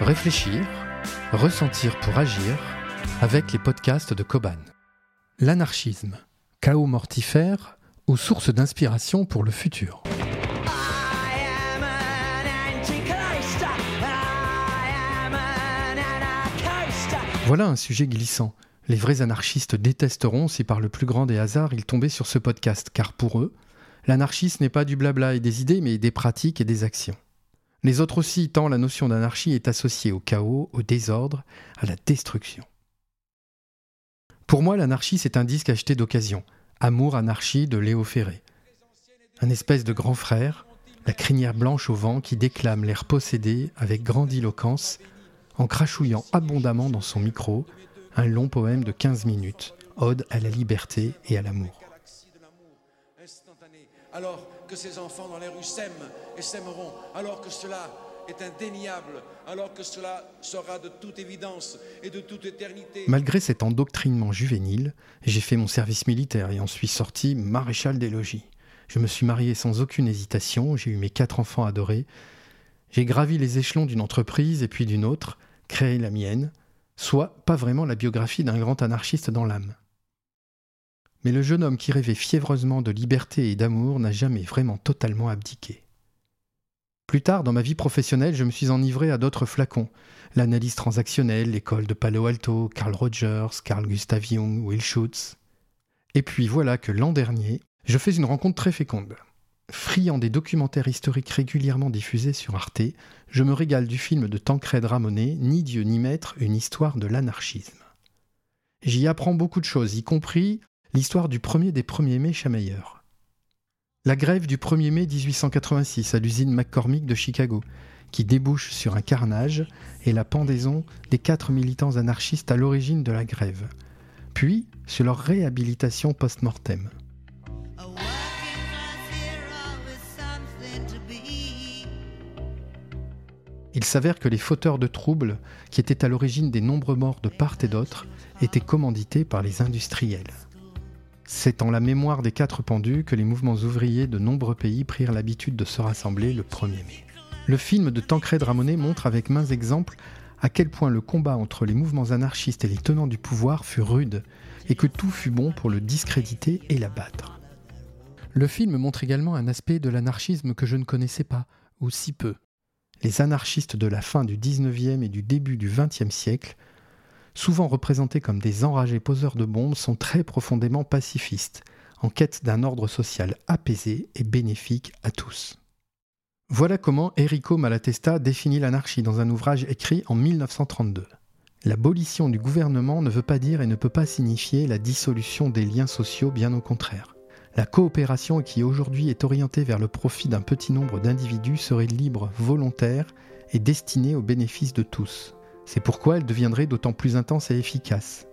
Réfléchir, ressentir pour agir avec les podcasts de Koban. L'anarchisme, chaos mortifère ou source d'inspiration pour le futur. Voilà un sujet glissant. Les vrais anarchistes détesteront si par le plus grand des hasards ils tombaient sur ce podcast, car pour eux, l'anarchisme n'est pas du blabla et des idées, mais des pratiques et des actions. Les autres aussi, tant la notion d'anarchie est associée au chaos, au désordre, à la destruction. Pour moi, l'anarchie, c'est un disque acheté d'occasion. Amour, anarchie de Léo Ferré. Un espèce de grand frère, la crinière blanche au vent qui déclame l'air possédé avec grandiloquence, en crachouillant abondamment dans son micro un long poème de 15 minutes, ode à la liberté et à l'amour que ces enfants dans les rues s'aiment et s'aimeront, alors que cela est indéniable, alors que cela sera de toute évidence et de toute éternité. Malgré cet endoctrinement juvénile, j'ai fait mon service militaire et en suis sorti maréchal des logis. Je me suis marié sans aucune hésitation, j'ai eu mes quatre enfants adorés, j'ai gravi les échelons d'une entreprise et puis d'une autre, créé la mienne, soit pas vraiment la biographie d'un grand anarchiste dans l'âme. Mais le jeune homme qui rêvait fiévreusement de liberté et d'amour n'a jamais vraiment totalement abdiqué. Plus tard, dans ma vie professionnelle, je me suis enivré à d'autres flacons. L'analyse transactionnelle, l'école de Palo Alto, Carl Rogers, Carl Gustav Jung, Will Schutz. Et puis voilà que l'an dernier, je fais une rencontre très féconde. Friand des documentaires historiques régulièrement diffusés sur Arte, je me régale du film de Tancred Ramonet, Ni Dieu ni Maître, une histoire de l'anarchisme. J'y apprends beaucoup de choses, y compris l'histoire du premier des 1er mai chamailleurs. La grève du 1er mai 1886 à l'usine McCormick de Chicago, qui débouche sur un carnage et la pendaison des quatre militants anarchistes à l'origine de la grève, puis sur leur réhabilitation post-mortem. Il s'avère que les fauteurs de troubles, qui étaient à l'origine des nombreux morts de part et d'autre, étaient commandités par les industriels. C'est en la mémoire des quatre pendus que les mouvements ouvriers de nombreux pays prirent l'habitude de se rassembler le 1er mai. Le film de Tancred Ramonet montre avec mains exemples à quel point le combat entre les mouvements anarchistes et les tenants du pouvoir fut rude et que tout fut bon pour le discréditer et l'abattre. Le film montre également un aspect de l'anarchisme que je ne connaissais pas, ou si peu. Les anarchistes de la fin du 19e et du début du 20e siècle souvent représentés comme des enragés poseurs de bombes, sont très profondément pacifistes, en quête d'un ordre social apaisé et bénéfique à tous. Voilà comment Enrico Malatesta définit l'anarchie dans un ouvrage écrit en 1932. L'abolition du gouvernement ne veut pas dire et ne peut pas signifier la dissolution des liens sociaux, bien au contraire. La coopération qui aujourd'hui est orientée vers le profit d'un petit nombre d'individus serait libre, volontaire et destinée au bénéfice de tous. C'est pourquoi elle deviendrait d'autant plus intense et efficace.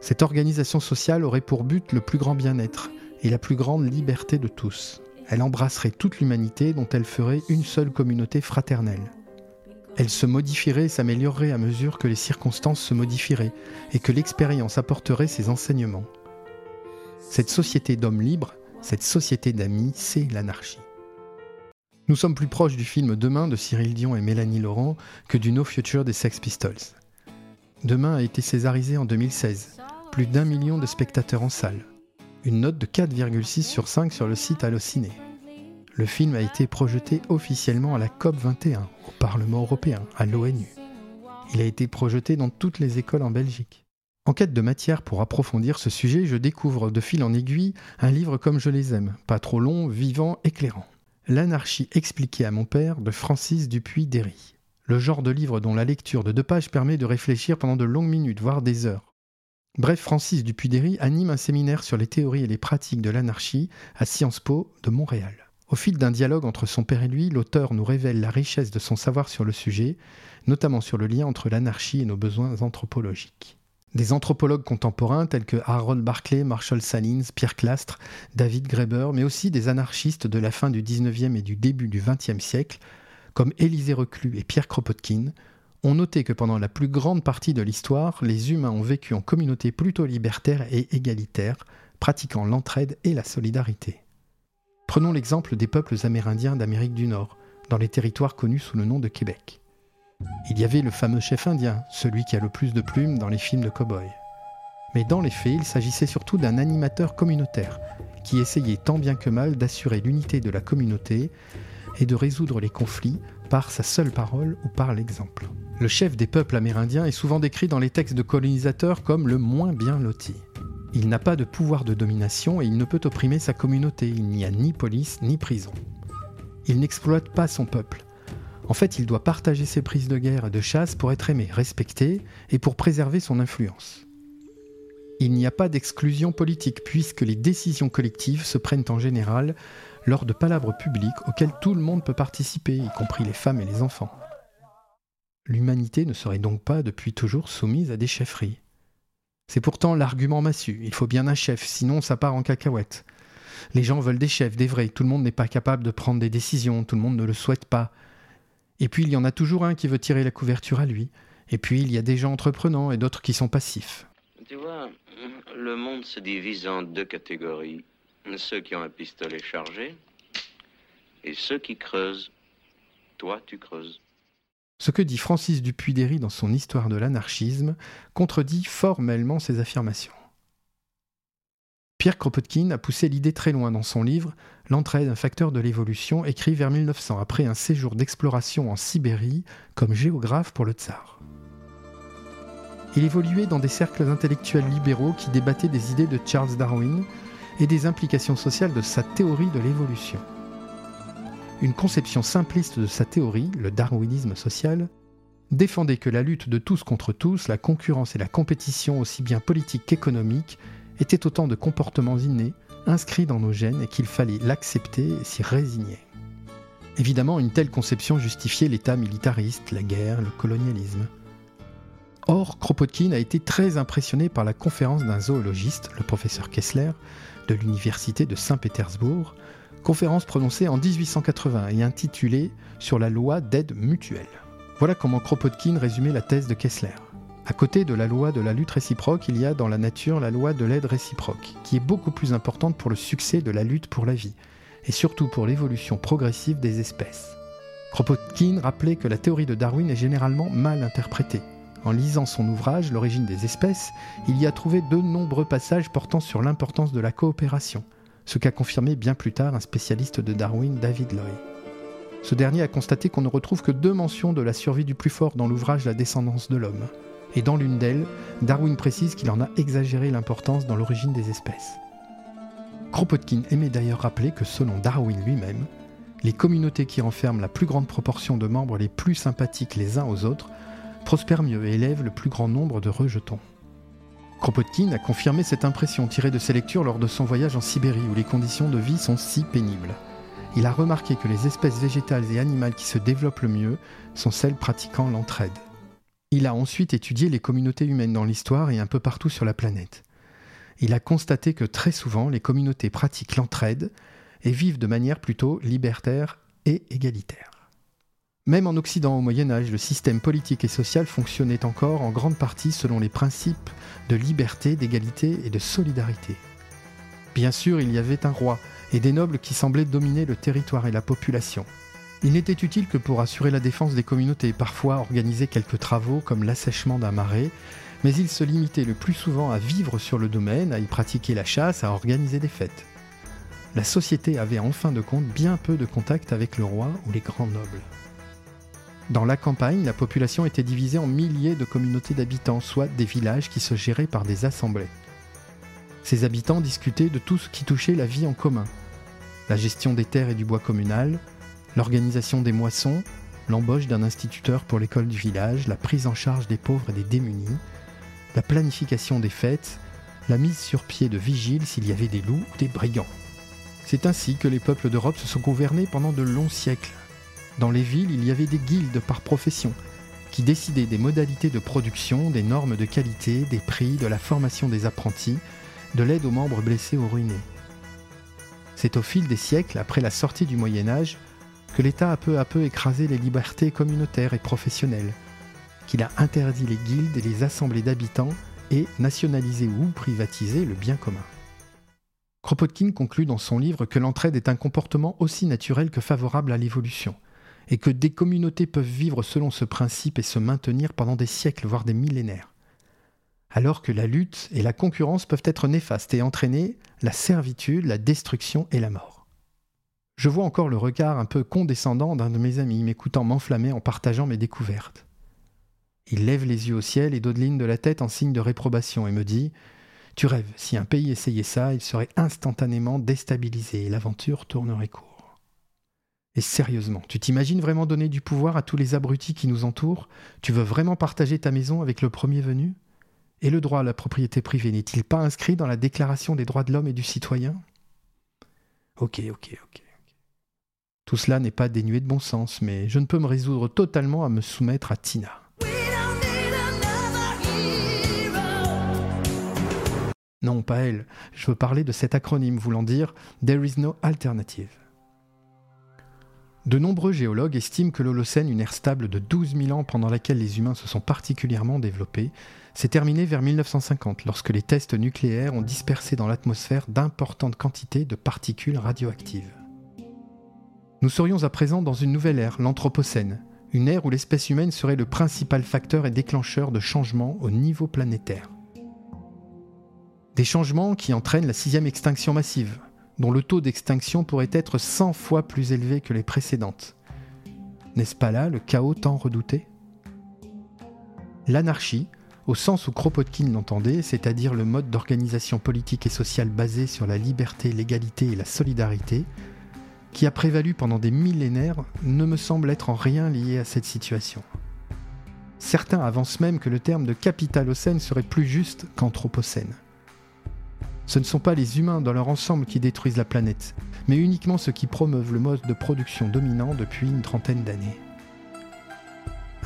Cette organisation sociale aurait pour but le plus grand bien-être et la plus grande liberté de tous. Elle embrasserait toute l'humanité dont elle ferait une seule communauté fraternelle. Elle se modifierait et s'améliorerait à mesure que les circonstances se modifieraient et que l'expérience apporterait ses enseignements. Cette société d'hommes libres, cette société d'amis, c'est l'anarchie. Nous sommes plus proches du film Demain de Cyril Dion et Mélanie Laurent que du No Future des Sex Pistols. Demain a été césarisé en 2016, plus d'un million de spectateurs en salle, une note de 4,6 sur 5 sur le site Allociné. Le film a été projeté officiellement à la COP 21, au Parlement européen, à l'ONU. Il a été projeté dans toutes les écoles en Belgique. En quête de matière pour approfondir ce sujet, je découvre de fil en aiguille un livre comme je les aime, pas trop long, vivant, éclairant. L'anarchie expliquée à mon père de Francis Dupuis-Derry. Le genre de livre dont la lecture de deux pages permet de réfléchir pendant de longues minutes, voire des heures. Bref, Francis Dupuis-Derry anime un séminaire sur les théories et les pratiques de l'anarchie à Sciences Po de Montréal. Au fil d'un dialogue entre son père et lui, l'auteur nous révèle la richesse de son savoir sur le sujet, notamment sur le lien entre l'anarchie et nos besoins anthropologiques. Des anthropologues contemporains tels que Harold Barclay, Marshall Salins, Pierre Clastre, David Graeber, mais aussi des anarchistes de la fin du 19e et du début du 20e siècle, comme Élisée Reclus et Pierre Kropotkin, ont noté que pendant la plus grande partie de l'histoire, les humains ont vécu en communauté plutôt libertaire et égalitaire, pratiquant l'entraide et la solidarité. Prenons l'exemple des peuples amérindiens d'Amérique du Nord, dans les territoires connus sous le nom de Québec. Il y avait le fameux chef indien, celui qui a le plus de plumes dans les films de cow-boy. Mais dans les faits, il s'agissait surtout d'un animateur communautaire, qui essayait tant bien que mal d'assurer l'unité de la communauté et de résoudre les conflits par sa seule parole ou par l'exemple. Le chef des peuples amérindiens est souvent décrit dans les textes de colonisateurs comme le moins bien loti. Il n'a pas de pouvoir de domination et il ne peut opprimer sa communauté, il n'y a ni police ni prison. Il n'exploite pas son peuple. En fait, il doit partager ses prises de guerre et de chasse pour être aimé, respecté et pour préserver son influence. Il n'y a pas d'exclusion politique puisque les décisions collectives se prennent en général lors de palabres publiques auxquelles tout le monde peut participer, y compris les femmes et les enfants. L'humanité ne serait donc pas depuis toujours soumise à des chefferies. C'est pourtant l'argument massu, il faut bien un chef, sinon ça part en cacahuète. Les gens veulent des chefs, des vrais, tout le monde n'est pas capable de prendre des décisions, tout le monde ne le souhaite pas. Et puis il y en a toujours un qui veut tirer la couverture à lui, et puis il y a des gens entreprenants et d'autres qui sont passifs. Tu vois, le monde se divise en deux catégories. Ceux qui ont un pistolet chargé et ceux qui creusent. Toi, tu creuses. Ce que dit Francis Dupuy-Derry dans son Histoire de l'anarchisme contredit formellement ces affirmations. Pierre Kropotkin a poussé l'idée très loin dans son livre L'entraide, un facteur de l'évolution, écrit vers 1900 après un séjour d'exploration en Sibérie comme géographe pour le tsar. Il évoluait dans des cercles intellectuels libéraux qui débattaient des idées de Charles Darwin et des implications sociales de sa théorie de l'évolution. Une conception simpliste de sa théorie, le darwinisme social, défendait que la lutte de tous contre tous, la concurrence et la compétition aussi bien politique qu'économique, étaient autant de comportements innés, inscrits dans nos gènes et qu'il fallait l'accepter et s'y résigner. Évidemment, une telle conception justifiait l'État militariste, la guerre, le colonialisme. Or, Kropotkin a été très impressionné par la conférence d'un zoologiste, le professeur Kessler, de l'Université de Saint-Pétersbourg, conférence prononcée en 1880 et intitulée Sur la loi d'aide mutuelle. Voilà comment Kropotkin résumait la thèse de Kessler. À côté de la loi de la lutte réciproque, il y a dans la nature la loi de l'aide réciproque, qui est beaucoup plus importante pour le succès de la lutte pour la vie, et surtout pour l'évolution progressive des espèces. Kropotkin rappelait que la théorie de Darwin est généralement mal interprétée, en lisant son ouvrage L'origine des espèces, il y a trouvé de nombreux passages portant sur l'importance de la coopération, ce qu'a confirmé bien plus tard un spécialiste de Darwin, David Loy. Ce dernier a constaté qu'on ne retrouve que deux mentions de la survie du plus fort dans l'ouvrage La descendance de l'homme. Et dans l'une d'elles, Darwin précise qu'il en a exagéré l'importance dans l'origine des espèces. Kropotkin aimait d'ailleurs rappeler que selon Darwin lui-même, les communautés qui renferment la plus grande proportion de membres les plus sympathiques les uns aux autres prospère mieux et élève le plus grand nombre de rejetons. Kropotkin a confirmé cette impression tirée de ses lectures lors de son voyage en Sibérie où les conditions de vie sont si pénibles. Il a remarqué que les espèces végétales et animales qui se développent le mieux sont celles pratiquant l'entraide. Il a ensuite étudié les communautés humaines dans l'histoire et un peu partout sur la planète. Il a constaté que très souvent les communautés pratiquent l'entraide et vivent de manière plutôt libertaire et égalitaire. Même en Occident au Moyen Âge, le système politique et social fonctionnait encore en grande partie selon les principes de liberté, d'égalité et de solidarité. Bien sûr, il y avait un roi et des nobles qui semblaient dominer le territoire et la population. Il n'était utile que pour assurer la défense des communautés, parfois organiser quelques travaux comme l'assèchement d'un marais, mais ils se limitaient le plus souvent à vivre sur le domaine, à y pratiquer la chasse, à organiser des fêtes. La société avait en fin de compte bien peu de contact avec le roi ou les grands nobles. Dans la campagne, la population était divisée en milliers de communautés d'habitants, soit des villages qui se géraient par des assemblées. Ces habitants discutaient de tout ce qui touchait la vie en commun. La gestion des terres et du bois communal, l'organisation des moissons, l'embauche d'un instituteur pour l'école du village, la prise en charge des pauvres et des démunis, la planification des fêtes, la mise sur pied de vigiles s'il y avait des loups ou des brigands. C'est ainsi que les peuples d'Europe se sont gouvernés pendant de longs siècles, dans les villes, il y avait des guildes par profession qui décidaient des modalités de production, des normes de qualité, des prix, de la formation des apprentis, de l'aide aux membres blessés ou ruinés. C'est au fil des siècles, après la sortie du Moyen Âge, que l'État a peu à peu écrasé les libertés communautaires et professionnelles, qu'il a interdit les guildes et les assemblées d'habitants et nationalisé ou privatisé le bien commun. Kropotkin conclut dans son livre que l'entraide est un comportement aussi naturel que favorable à l'évolution, et que des communautés peuvent vivre selon ce principe et se maintenir pendant des siècles, voire des millénaires. Alors que la lutte et la concurrence peuvent être néfastes et entraîner la servitude, la destruction et la mort. Je vois encore le regard un peu condescendant d'un de mes amis m'écoutant m'enflammer en partageant mes découvertes. Il lève les yeux au ciel et dodeline de la tête en signe de réprobation et me dit Tu rêves, si un pays essayait ça, il serait instantanément déstabilisé et l'aventure tournerait court. Et sérieusement, tu t'imagines vraiment donner du pouvoir à tous les abrutis qui nous entourent? Tu veux vraiment partager ta maison avec le premier venu? Et le droit à la propriété privée n'est-il pas inscrit dans la Déclaration des droits de l'homme et du citoyen? Ok, ok, ok. Tout cela n'est pas dénué de bon sens, mais je ne peux me résoudre totalement à me soumettre à Tina. Non, pas elle. Je veux parler de cet acronyme voulant dire There is no alternative. De nombreux géologues estiment que l'Holocène, une ère stable de 12 000 ans pendant laquelle les humains se sont particulièrement développés, s'est terminée vers 1950 lorsque les tests nucléaires ont dispersé dans l'atmosphère d'importantes quantités de particules radioactives. Nous serions à présent dans une nouvelle ère, l'Anthropocène, une ère où l'espèce humaine serait le principal facteur et déclencheur de changements au niveau planétaire. Des changements qui entraînent la sixième extinction massive, dont le taux d'extinction pourrait être 100 fois plus élevé que les précédentes. N'est-ce pas là le chaos tant redouté? L'anarchie, au sens où Kropotkin l'entendait, c'est-à-dire le mode d'organisation politique et sociale basé sur la liberté, l'égalité et la solidarité, qui a prévalu pendant des millénaires ne me semble être en rien lié à cette situation. Certains avancent même que le terme de capitalocène serait plus juste qu'anthropocène. Ce ne sont pas les humains dans leur ensemble qui détruisent la planète, mais uniquement ceux qui promeuvent le mode de production dominant depuis une trentaine d'années.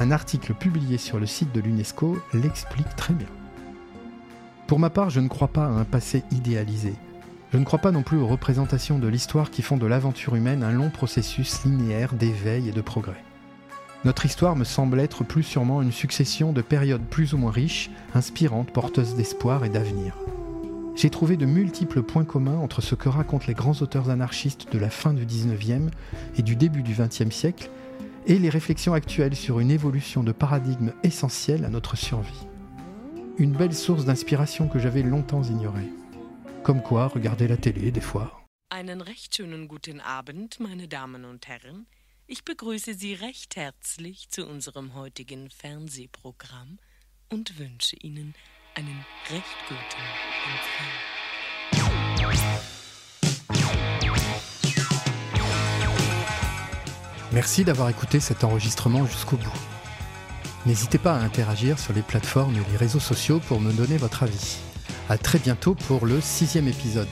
Un article publié sur le site de l'UNESCO l'explique très bien. Pour ma part, je ne crois pas à un passé idéalisé, je ne crois pas non plus aux représentations de l'histoire qui font de l'aventure humaine un long processus linéaire d'éveil et de progrès. Notre histoire me semble être plus sûrement une succession de périodes plus ou moins riches, inspirantes, porteuses d'espoir et d'avenir. J'ai trouvé de multiples points communs entre ce que racontent les grands auteurs anarchistes de la fin du 19e et du début du 20e siècle et les réflexions actuelles sur une évolution de paradigme essentielle à notre survie. Une belle source d'inspiration que j'avais longtemps ignorée. Comme quoi, regarder la télé des fois. Einen recht schönen guten Abend, meine Damen und Herren. Ich begrüße Sie recht herzlich zu unserem heutigen Fernsehprogramm und wünsche Ihnen einen recht guten Empfang. Merci d'avoir écouté cet enregistrement jusqu'au bout. N'hésitez pas à interagir sur les plateformes et les réseaux sociaux pour me donner votre avis. À très bientôt pour le sixième épisode.